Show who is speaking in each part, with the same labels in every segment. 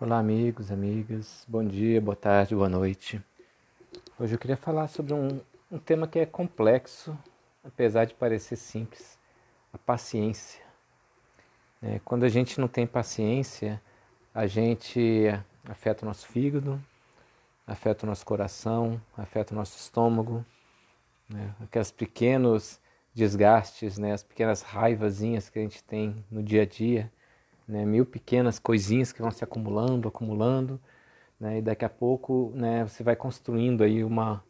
Speaker 1: Olá, amigos, amigas. Bom dia, boa tarde, boa noite. Hoje eu queria falar sobre um, um tema que é complexo, apesar de parecer simples: a paciência. É, quando a gente não tem paciência, a gente afeta o nosso fígado, afeta o nosso coração, afeta o nosso estômago, né? aqueles pequenos desgastes, né? as pequenas raivazinhas que a gente tem no dia a dia né, mil pequenas coisinhas que vão se acumulando, acumulando, né, e daqui a pouco né, você vai construindo aí uma,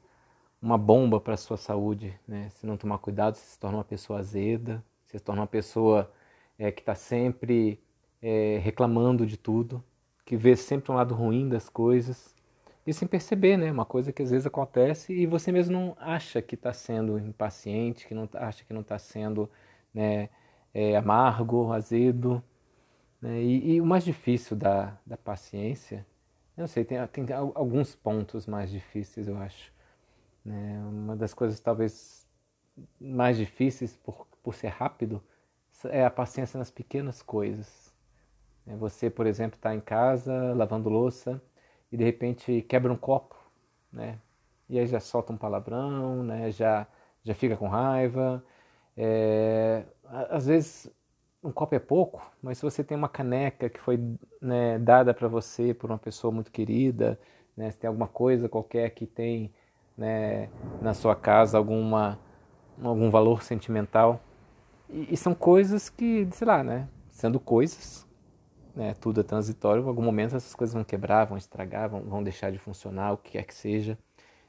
Speaker 1: uma bomba para a sua saúde. Né? Se não tomar cuidado, você se torna uma pessoa azeda, você se torna uma pessoa é, que está sempre é, reclamando de tudo, que vê sempre um lado ruim das coisas, e sem perceber, né? Uma coisa que às vezes acontece e você mesmo não acha que está sendo impaciente, que não acha que não está sendo né, é, amargo, azedo, né? E, e, o mais difícil da, da paciência, eu não sei, tem, tem alguns pontos mais difíceis, eu acho. Né? Uma das coisas talvez mais difíceis por, por ser rápido é a paciência nas pequenas coisas. Né? Você, por exemplo, está em casa lavando louça e de repente quebra um copo, né? E aí já solta um palavrão, né? Já já fica com raiva. É, às vezes um copo é pouco, mas se você tem uma caneca que foi né, dada para você por uma pessoa muito querida, né, se tem alguma coisa qualquer que tem né, na sua casa alguma, algum valor sentimental, e, e, são coisas que, sei lá, né, sendo coisas, né, tudo é transitório, em algum momento essas coisas vão quebrar, vão estragar, vão, vão deixar de funcionar, o que quer que seja.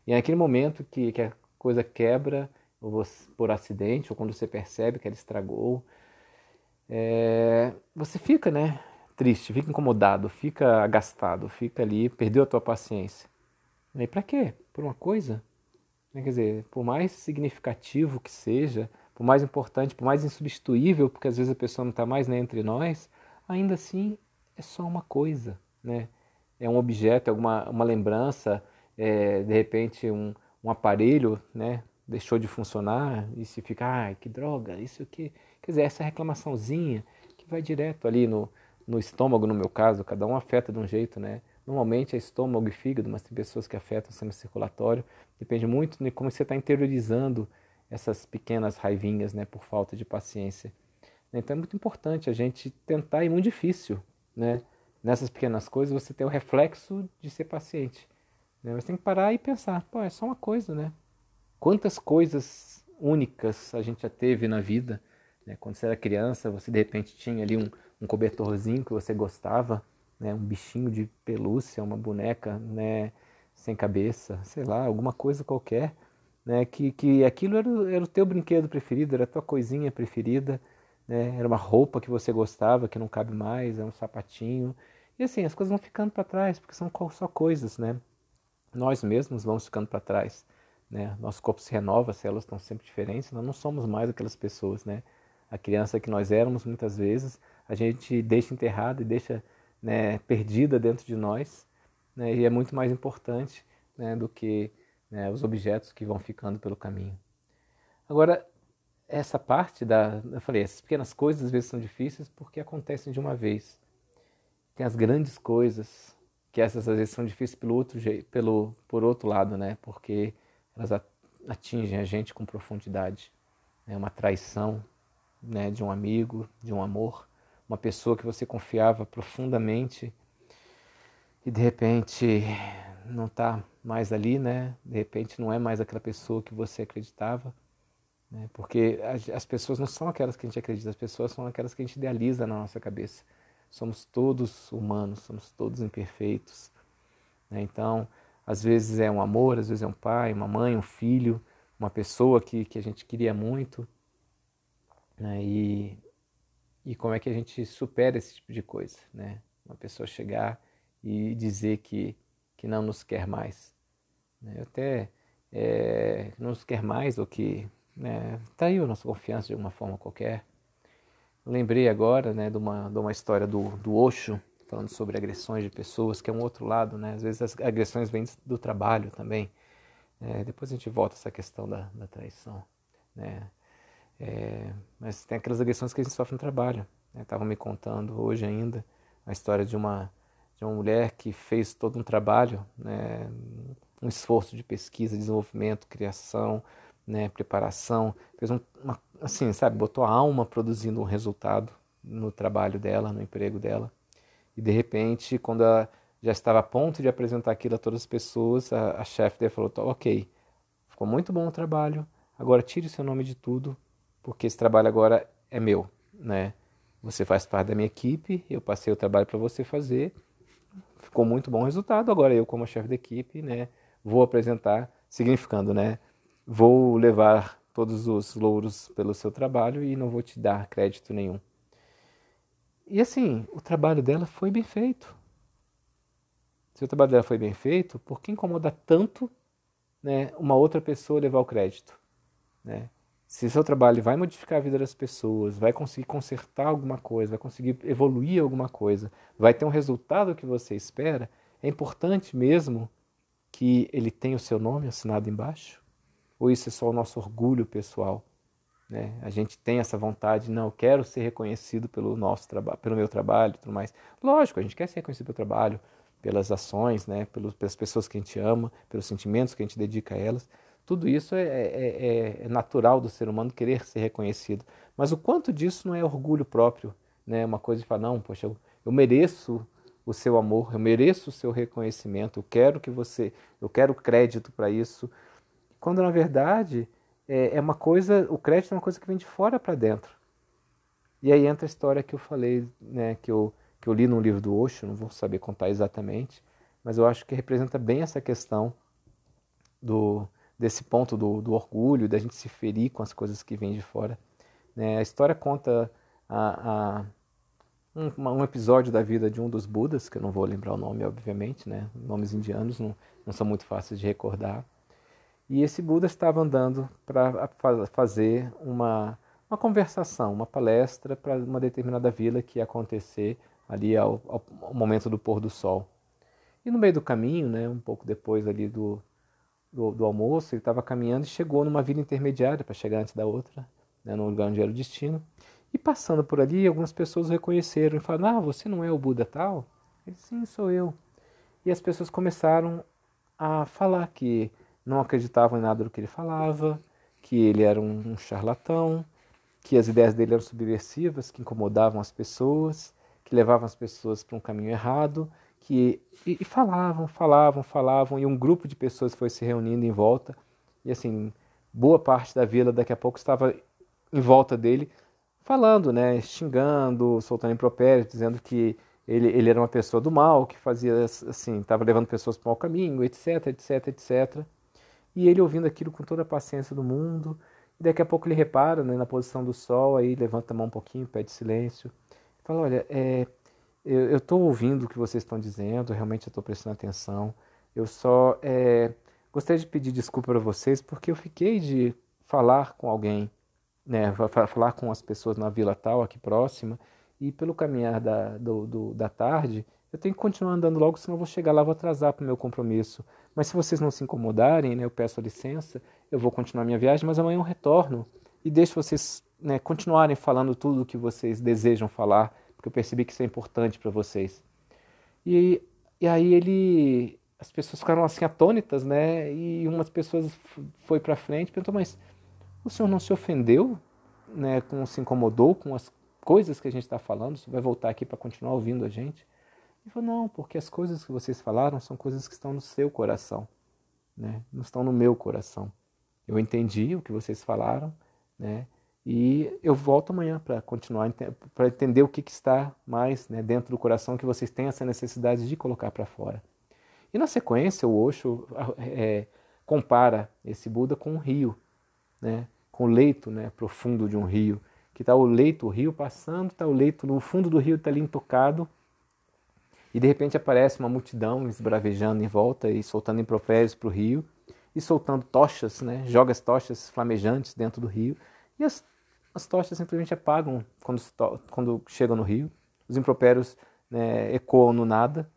Speaker 1: E é naquele momento que, que a coisa quebra, ou você, por acidente, ou quando você percebe que ela estragou, é, você fica, né, triste, fica incomodado, fica agastado, fica ali, perdeu a tua paciência. E para quê? Por uma coisa? Quer dizer, por mais significativo que seja, por mais importante, por mais insubstituível, porque às vezes a pessoa não está mais né, entre nós, ainda assim é só uma coisa, né? É um objeto, é alguma uma lembrança, é, de repente um, um aparelho, né? Deixou de funcionar e se fica, ai, que droga, isso aqui. Quer dizer, essa reclamaçãozinha que vai direto ali no, no estômago, no meu caso, cada um afeta de um jeito, né? Normalmente é estômago e fígado, mas tem pessoas que afetam o sistema circulatório. Depende muito de como você está interiorizando essas pequenas raivinhas, né, por falta de paciência. Então é muito importante a gente tentar, e muito difícil, né? Nessas pequenas coisas você ter o reflexo de ser paciente. Né? Tem que parar e pensar, pô, é só uma coisa, né? Quantas coisas únicas a gente já teve na vida né? Quando você era criança, você de repente tinha ali um, um cobertorzinho que você gostava, né? um bichinho de pelúcia, uma boneca né? sem cabeça, sei lá, alguma coisa qualquer. Né? Que, que aquilo era, era o teu brinquedo preferido, era a tua coisinha preferida, né? era uma roupa que você gostava, que não cabe mais, é um sapatinho. E assim, as coisas vão ficando para trás, porque são só coisas, né? Nós mesmos vamos ficando para trás. Né? Nosso corpo se renova, as células estão sempre diferentes, nós não somos mais aquelas pessoas, né? a criança que nós éramos muitas vezes, a gente deixa enterrada e deixa né, perdida dentro de nós, né, e é muito mais importante né, do que né, os objetos que vão ficando pelo caminho. Agora, essa parte da. Eu falei, essas pequenas coisas às vezes são difíceis porque acontecem de uma vez. Tem as grandes coisas, que essas às vezes são difíceis pelo outro, pelo, por outro lado, né? Porque elas atingem a gente com profundidade. É uma traição, né, de um amigo, de um amor, uma pessoa que você confiava profundamente e de repente não está mais ali, né? De repente não é mais aquela pessoa que você acreditava, né? Porque as, as pessoas não são aquelas que a gente acredita, as pessoas são aquelas que a gente idealiza na nossa cabeça. Somos todos humanos, somos todos imperfeitos. Né? Então, às vezes é um amor, às vezes é um pai, uma mãe, um filho, uma pessoa que, que a gente queria muito, né? E, e como é que a gente supera esse tipo de coisa, né? Uma pessoa chegar e dizer que, que não nos quer mais. Né? Até é, não nos quer mais ou que né, traiu nossa confiança de alguma forma qualquer. lembrei agora né, de, uma, de uma história do, do Osho, falando sobre agressões de pessoas, que é um outro lado, né? Às vezes as agressões vêm do trabalho também. É, depois a gente volta a essa questão da, da traição, né? É, mas tem aquelas agressões que a gente sofre no trabalho. Estavam né? me contando hoje ainda a história de uma, de uma mulher que fez todo um trabalho, né, um esforço de pesquisa, desenvolvimento, criação, né, preparação, fez um, uma, assim, sabe, botou a alma produzindo um resultado no trabalho dela, no emprego dela. E de repente, quando ela já estava a ponto de apresentar aquilo a todas as pessoas, a, a chefe dele falou: Ok, ficou muito bom o trabalho, agora tire o seu nome de tudo, porque esse trabalho agora é meu, né? Você faz parte da minha equipe, eu passei o trabalho para você fazer, ficou muito bom o resultado, agora eu, como chefe da equipe, né, vou apresentar, significando, né? Vou levar todos os louros pelo seu trabalho e não vou te dar crédito nenhum. E assim, o trabalho dela foi bem feito. Se o trabalho dela foi bem feito, por que incomoda tanto né, uma outra pessoa levar o crédito? Né? Se seu trabalho vai modificar a vida das pessoas, vai conseguir consertar alguma coisa, vai conseguir evoluir alguma coisa, vai ter um resultado que você espera, é importante mesmo que ele tenha o seu nome assinado embaixo? Ou isso é só o nosso orgulho pessoal? Né? A gente tem essa vontade, não, eu quero ser reconhecido pelo nosso trabalho, pelo meu trabalho, tudo mais. Lógico, a gente quer ser reconhecido pelo trabalho, pelas ações, né? pelas pessoas que a gente ama, pelos sentimentos que a gente dedica a elas. Tudo isso é, é, é, é natural do ser humano querer ser reconhecido. Mas o quanto disso não é orgulho próprio, né? Uma coisa de falar, não, poxa, eu, eu mereço o seu amor, eu mereço o seu reconhecimento, eu quero que você, eu quero crédito para isso. Quando na verdade é, é uma coisa, o crédito é uma coisa que vem de fora para dentro. E aí entra a história que eu falei, né, que eu, que eu li no livro do Osho, não vou saber contar exatamente, mas eu acho que representa bem essa questão do, desse ponto do, do orgulho, da gente se ferir com as coisas que vêm de fora. Né? A história conta a, a um, um, episódio da vida de um dos Budas, que eu não vou lembrar o nome, obviamente, né? nomes indianos não, não são muito fáceis de recordar, e esse Buda estava andando para fazer uma, uma conversação, uma palestra para uma determinada vila que ia acontecer ali ao, ao, momento do pôr do sol. E no meio do caminho, né, um pouco depois ali do, do, do almoço, ele estava caminhando e chegou numa vila intermediária para chegar antes da outra, né, no lugar onde era o destino. E passando por ali, algumas pessoas o reconheceram e falaram: Ah, você não é o Buda tal? Ele, sim, sou eu. E as pessoas começaram a falar que não acreditavam em nada do que ele falava, que ele era um, um charlatão, que as ideias dele eram subversivas, que incomodavam as pessoas, que levavam as pessoas para um caminho errado, que e, e, falavam, falavam, falavam, e um grupo de pessoas foi se reunindo em volta, e assim, boa parte da vila daqui a pouco estava em volta dele, falando, né, xingando, soltando impropérios, dizendo que ele, ele era uma pessoa do mal, que fazia assim, estava levando pessoas para o mau caminho, etc, etc, etc. E ele ouvindo aquilo com toda a paciência do mundo. E daqui a pouco ele repara né, na posição do sol, aí levanta a mão um pouquinho, pede silêncio. Fala, olha, é, eu estou ouvindo o que vocês estão dizendo, realmente eu estou prestando atenção. Eu só é, gostaria de pedir desculpa para vocês porque eu fiquei de falar com alguém, né, falar com as pessoas na vila tal, aqui próxima, e pelo caminhar da, do, do, da tarde, eu tenho que continuar andando logo, senão eu vou chegar lá, vou atrasar para o meu compromisso. Mas se vocês não se incomodarem, né, eu peço a licença, eu vou continuar minha viagem, mas amanhã eu retorno e deixo vocês né, continuarem falando tudo o que vocês desejam falar, porque eu percebi que isso é importante para vocês. E, e aí ele, as pessoas ficaram assim atônitas, né? E umas pessoas foi para frente, e perguntou: mas o senhor não se ofendeu, né? Com se incomodou com as coisas que a gente está falando? Você vai voltar aqui para continuar ouvindo a gente? Ele falou, não, porque as coisas que vocês falaram são coisas que estão no seu coração, né? não estão no meu coração. Eu entendi o que vocês falaram, né? E eu volto amanhã para continuar, para entender o que, que está mais né, dentro do coração que vocês têm essa necessidade de colocar para fora. E na sequência, o Osho é, compara esse Buda com um rio, né, com o leito né, profundo de um rio, que está o leito, o rio passando, está o leito no fundo do rio, está ali intocado, e de repente aparece uma multidão esbravejando em volta e soltando impropérios para o rio e soltando tochas, né? joga as tochas flamejantes dentro do rio e as, as tochas simplesmente apagam quando, quando chegam no rio. Os impropérios né, ecoam no nada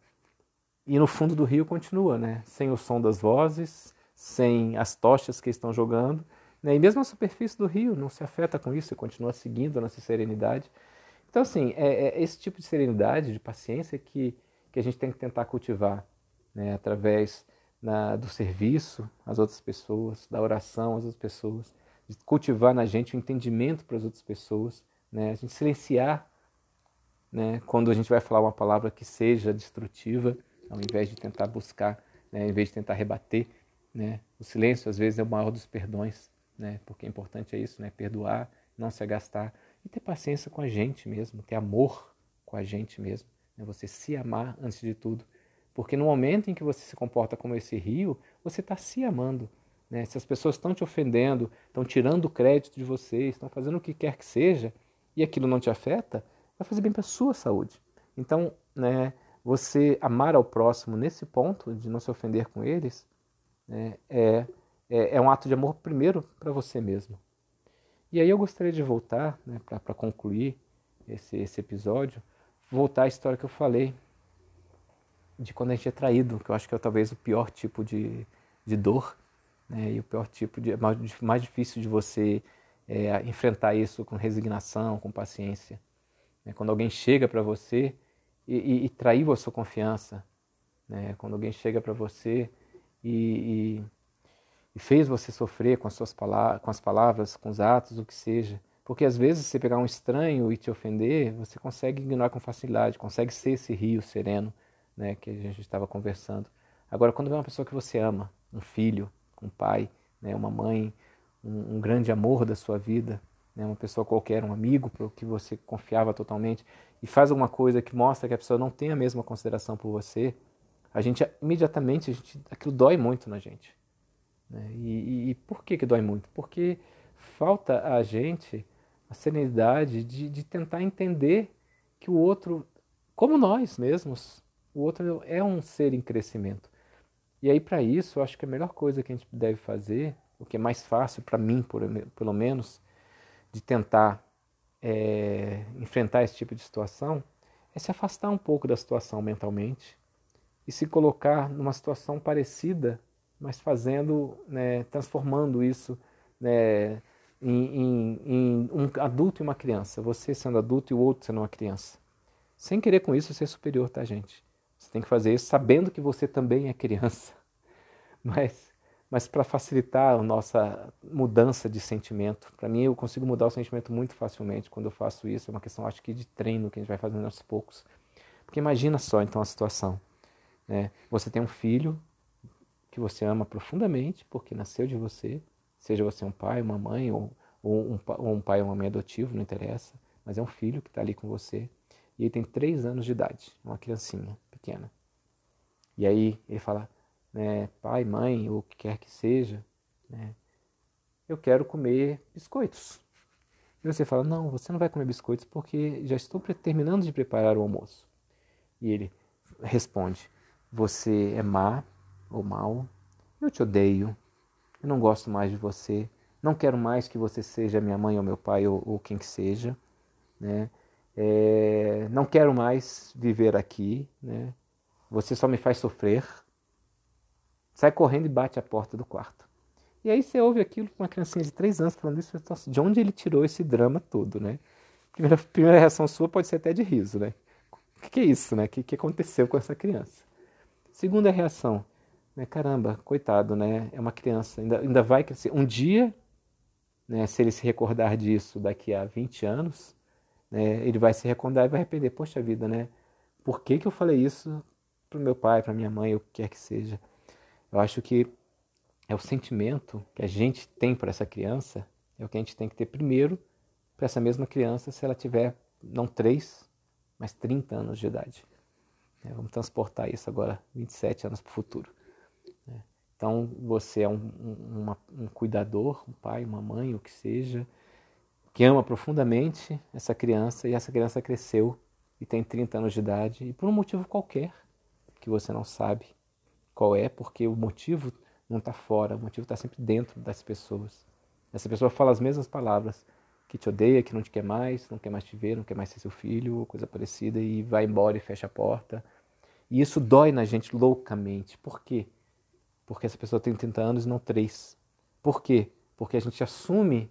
Speaker 1: e no fundo do rio continua, né? sem o som das vozes, sem as tochas que estão jogando. Né? E mesmo a superfície do rio não se afeta com isso e continua seguindo a nossa serenidade. Então, assim, é, é esse tipo de serenidade, de paciência que, que a gente tem que tentar cultivar né, através na, do serviço às outras pessoas, da oração às outras pessoas, de cultivar na gente o entendimento para as outras pessoas, né, a gente silenciar né, quando a gente vai falar uma palavra que seja destrutiva, ao invés de tentar buscar, né, ao invés de tentar rebater. Né, o silêncio às vezes é o maior dos perdões, né, porque é importante é isso, né, perdoar, não se agastar e ter paciência com a gente mesmo, ter amor com a gente mesmo, né, você se amar antes de tudo. Porque no momento em que você se comporta como esse rio, você está se amando. Né? Se as pessoas estão te ofendendo, estão tirando o crédito de você, estão fazendo o que quer que seja, e aquilo não te afeta, vai fazer bem para a sua saúde. Então, né, você amar ao próximo nesse ponto, de não se ofender com eles, né, é, é, é, um ato de amor primeiro para você mesmo. E aí eu gostaria de voltar, né, para concluir esse, esse episódio, voltar à história que eu falei de quando a gente é traído, que eu acho que é talvez o pior tipo de, de dor, né, e o pior tipo de. mais, mais difícil de você é, enfrentar isso com resignação, com paciência. Né, quando alguém chega para você e, e, e, traiu a sua confiança, né, quando alguém chega para você e, e, e, fez você sofrer com as suas palavras, com as palavras, com os atos, o que seja. Porque às vezes você pegar um estranho e te ofender, você consegue ignorar com facilidade, consegue ser esse rio sereno né, que a gente estava conversando. Agora, quando vem uma pessoa que você ama, um filho, um pai, né, uma mãe, um, um grande amor da sua vida, né, uma pessoa qualquer, um amigo para o que você confiava totalmente, e faz alguma coisa que mostra que a pessoa não tem a mesma consideração por você, a gente imediatamente, a gente, aquilo dói muito na gente. Né? E, e, e, por que, que dói muito? Porque falta a gente a serenidade de, de tentar entender que o outro, como nós mesmos, o outro é um ser em crescimento. E aí, para isso, eu acho que a melhor coisa que a gente deve fazer, o que é mais fácil para mim, por, pelo menos, de tentar é, enfrentar esse tipo de situação, é se afastar um pouco da situação mentalmente e se colocar numa situação parecida, mas fazendo, né, transformando isso né, em, em, em um adulto e uma criança. Você sendo adulto e o outro sendo uma criança. Sem querer com isso ser superior, tá, gente? Você tem que fazer isso sabendo que você também é criança. Mas, mas para facilitar a nossa mudança de sentimento, para mim eu consigo mudar o sentimento muito facilmente quando eu faço isso. É uma questão, acho que, de treino que a gente vai fazendo aos poucos. Porque imagina só então a situação. Né? Você tem um filho que você ama profundamente, porque nasceu de você, seja você um pai, uma mãe, ou, ou, um, ou um pai ou uma mãe adotivo, não interessa, mas é um filho que está ali com você. E ele tem três anos de idade, uma criancinha pequena. E aí ele fala, né, pai, mãe, ou o que quer que seja, né, eu quero comer biscoitos. E você fala, não, você não vai comer biscoitos porque já estou terminando de preparar o almoço. E ele responde, você é má ou mal, eu te odeio, eu não gosto mais de você, não quero mais que você seja minha mãe ou meu pai ou, ou quem que seja, né? É, não quero mais viver aqui, né? Você só me faz sofrer. Sai correndo e bate a porta do quarto. E aí você ouve aquilo com uma criancinha de três anos falando isso, de onde ele tirou esse drama todo, né? Primeira, primeira reação sua pode ser até de riso, né? O que, que é isso, né? O que, que aconteceu com essa criança? Segunda reação, né? Caramba, coitado, né? É uma criança, ainda, ainda vai crescer. Um dia, né, se ele se recordar disso daqui a 20 anos, né, ele vai se recordar e vai arrepender. Poxa vida, né? Por que, que eu falei isso para meu pai, para minha mãe, o que quer que seja? Eu acho que é o sentimento que a gente tem por essa criança, é o que a gente tem que ter primeiro para essa mesma criança se ela tiver não 3, mas 30 anos de idade. É, vamos transportar isso agora 27 anos para o futuro. Então você é um, um, uma, um cuidador, um pai, uma mãe, o que seja, que ama profundamente essa criança e essa criança cresceu e tem 30 anos de idade e por um motivo qualquer que você não sabe qual é, porque o motivo não está fora, o motivo está sempre dentro das pessoas. Essa pessoa fala as mesmas palavras, que te odeia, que não te quer mais, não quer mais te ver, não quer mais ser seu filho, coisa parecida, e vai embora e fecha a porta. E isso dói na gente loucamente. Por quê? Porque essa pessoa tem 30 anos e não 3. Por quê? Porque a gente assume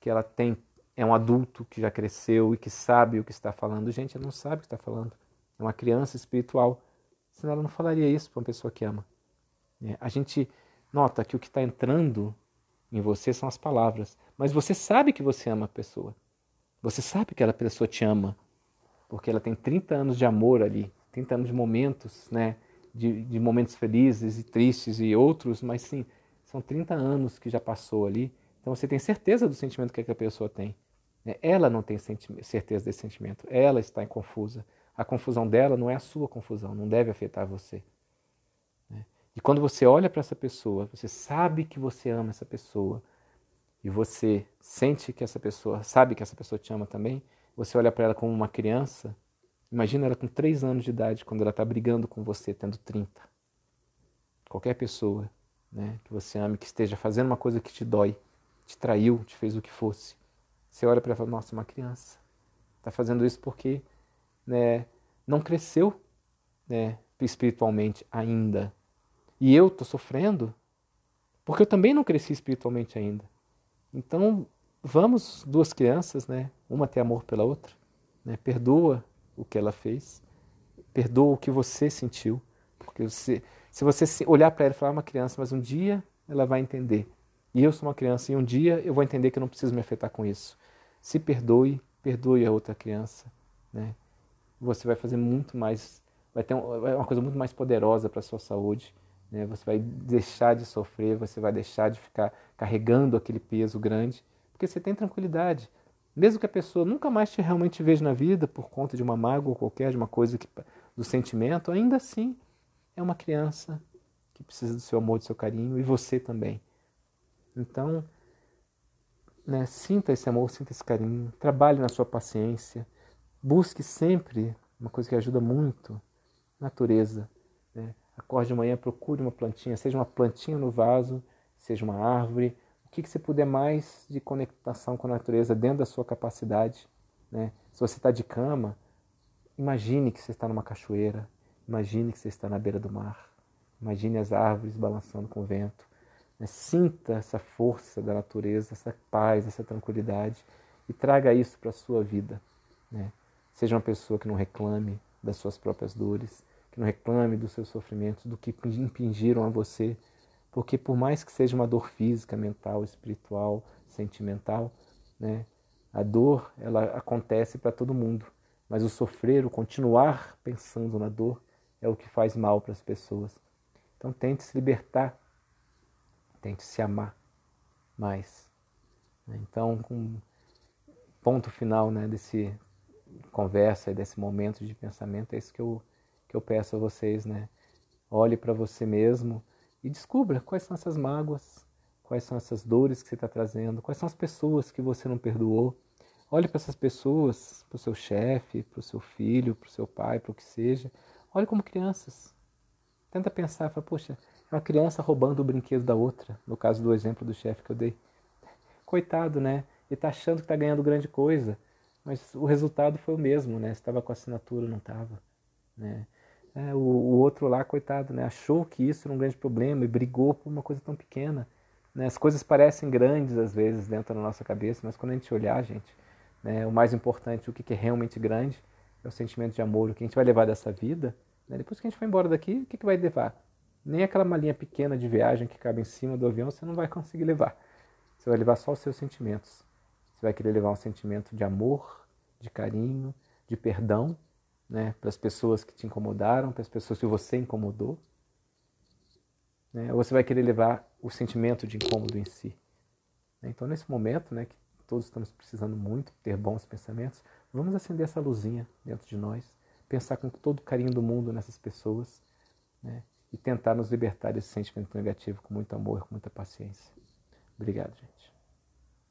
Speaker 1: que ela tem é um adulto que já cresceu e que sabe o que está falando. Gente, ela não sabe o que está falando. é uma criança espiritual. Senão ela não falaria isso para uma pessoa que ama. É, a gente nota que o que está entrando em você são as palavras, mas você sabe que você ama a pessoa. Você sabe que aquela pessoa te ama, porque ela tem 30 anos de amor ali, 30 anos de momentos, né? De, de momentos felizes e tristes e outros, mas sim, são 30 anos que já passou ali. Então você tem certeza do sentimento que a pessoa tem. Né? Ela não tem certeza desse sentimento, ela está em confusa. A confusão dela não é a sua confusão, não deve afetar você. Né? E quando você olha para essa pessoa, você sabe que você ama essa pessoa, e você sente que essa pessoa, sabe que essa pessoa te ama também, você olha para ela como uma criança, imagina ela com 3 anos de idade, quando ela está brigando com você, tendo 30. Qualquer pessoa né, que você ame, que esteja fazendo uma coisa que te dói, te traiu, te fez o que fosse, você olha para ela e fala, nossa, uma criança. Está fazendo isso porque né, não cresceu né, espiritualmente ainda. E eu estou sofrendo porque eu também não cresci espiritualmente ainda. Então, vamos, duas crianças, né, uma ter amor pela outra, né, perdoa o que ela fez, perdoa o que você sentiu, porque você, se você olhar para ela e falar, é uma criança, mas um dia ela vai entender. E eu sou uma criança e um dia eu vou entender que eu não preciso me afetar com isso. Se perdoe, perdoe a outra criança, né? você vai fazer muito mais, vai ter uma coisa muito mais poderosa para a sua saúde. Né? Você vai deixar de sofrer, você vai deixar de ficar carregando aquele peso grande, porque você tem tranquilidade. Mesmo que a pessoa nunca mais te realmente veja na vida por conta de uma mágoa ou qualquer, de uma coisa que, do sentimento, ainda assim é uma criança que precisa do seu amor, do seu carinho e você também. Então, né, sinta esse amor, sinta esse carinho, trabalhe na sua paciência, Busque sempre uma coisa que ajuda muito, natureza. Né? Acorde de manhã, procure uma plantinha, seja uma plantinha no vaso, seja uma árvore, o que, que você puder mais de conectação com a natureza dentro da sua capacidade. Né? Se você está de cama, imagine que você está numa cachoeira, imagine que você está na beira do mar, imagine as árvores balançando com o vento. Né? Sinta essa força da natureza, essa paz, essa tranquilidade e traga isso para a sua vida. Né? Seja uma pessoa que não reclame das suas próprias dores, que não reclame dos seus sofrimentos, do que impingiram a você. Porque por mais que seja uma dor física, mental, espiritual, sentimental, né, a dor ela acontece para todo mundo. Mas o sofrer, o continuar pensando na dor, é o que faz mal para as pessoas. Então tente se libertar, tente se amar mais. Então, com ponto final né, desse conversa e desse momento de pensamento, é isso que eu, que eu peço a vocês, né? Olhe para você mesmo e descubra quais são essas mágoas, quais são essas dores que você está trazendo, quais são as pessoas que você não perdoou. Olhe para essas pessoas, para o seu chefe, para o seu filho, para o seu pai, para o que seja. Olhe como crianças. Tenta pensar, fala, poxa, é uma criança roubando o brinquedo da outra, no caso do exemplo do chefe que eu dei. Coitado, né? Ele está achando que está ganhando grande coisa mas o resultado foi o mesmo, né? Estava com assinatura, não estava, né? É, o, o, outro lá, coitado, né? Achou que isso era um grande problema e brigou por uma coisa tão pequena. Né? As coisas parecem grandes às vezes dentro da nossa cabeça, mas quando a gente olhar, gente, né? o mais importante, o que é realmente grande, é o sentimento de amor, o que a gente vai levar dessa vida. Né? Depois que a gente vai embora daqui, o que, que vai levar? Nem aquela malinha pequena de viagem que cabe em cima do avião você não vai conseguir levar. Você vai levar só os seus sentimentos. Você vai querer levar um sentimento de amor, de carinho, de perdão, né, para as pessoas que te incomodaram, para as pessoas que você incomodou. Né, ou você vai querer levar o sentimento de incômodo em si. Então, nesse momento, né, que todos estamos precisando muito ter bons pensamentos, vamos acender essa luzinha dentro de nós, pensar com todo o carinho do mundo nessas pessoas né, e tentar nos libertar desse sentimento negativo com muito amor, com muita paciência. Obrigado, gente.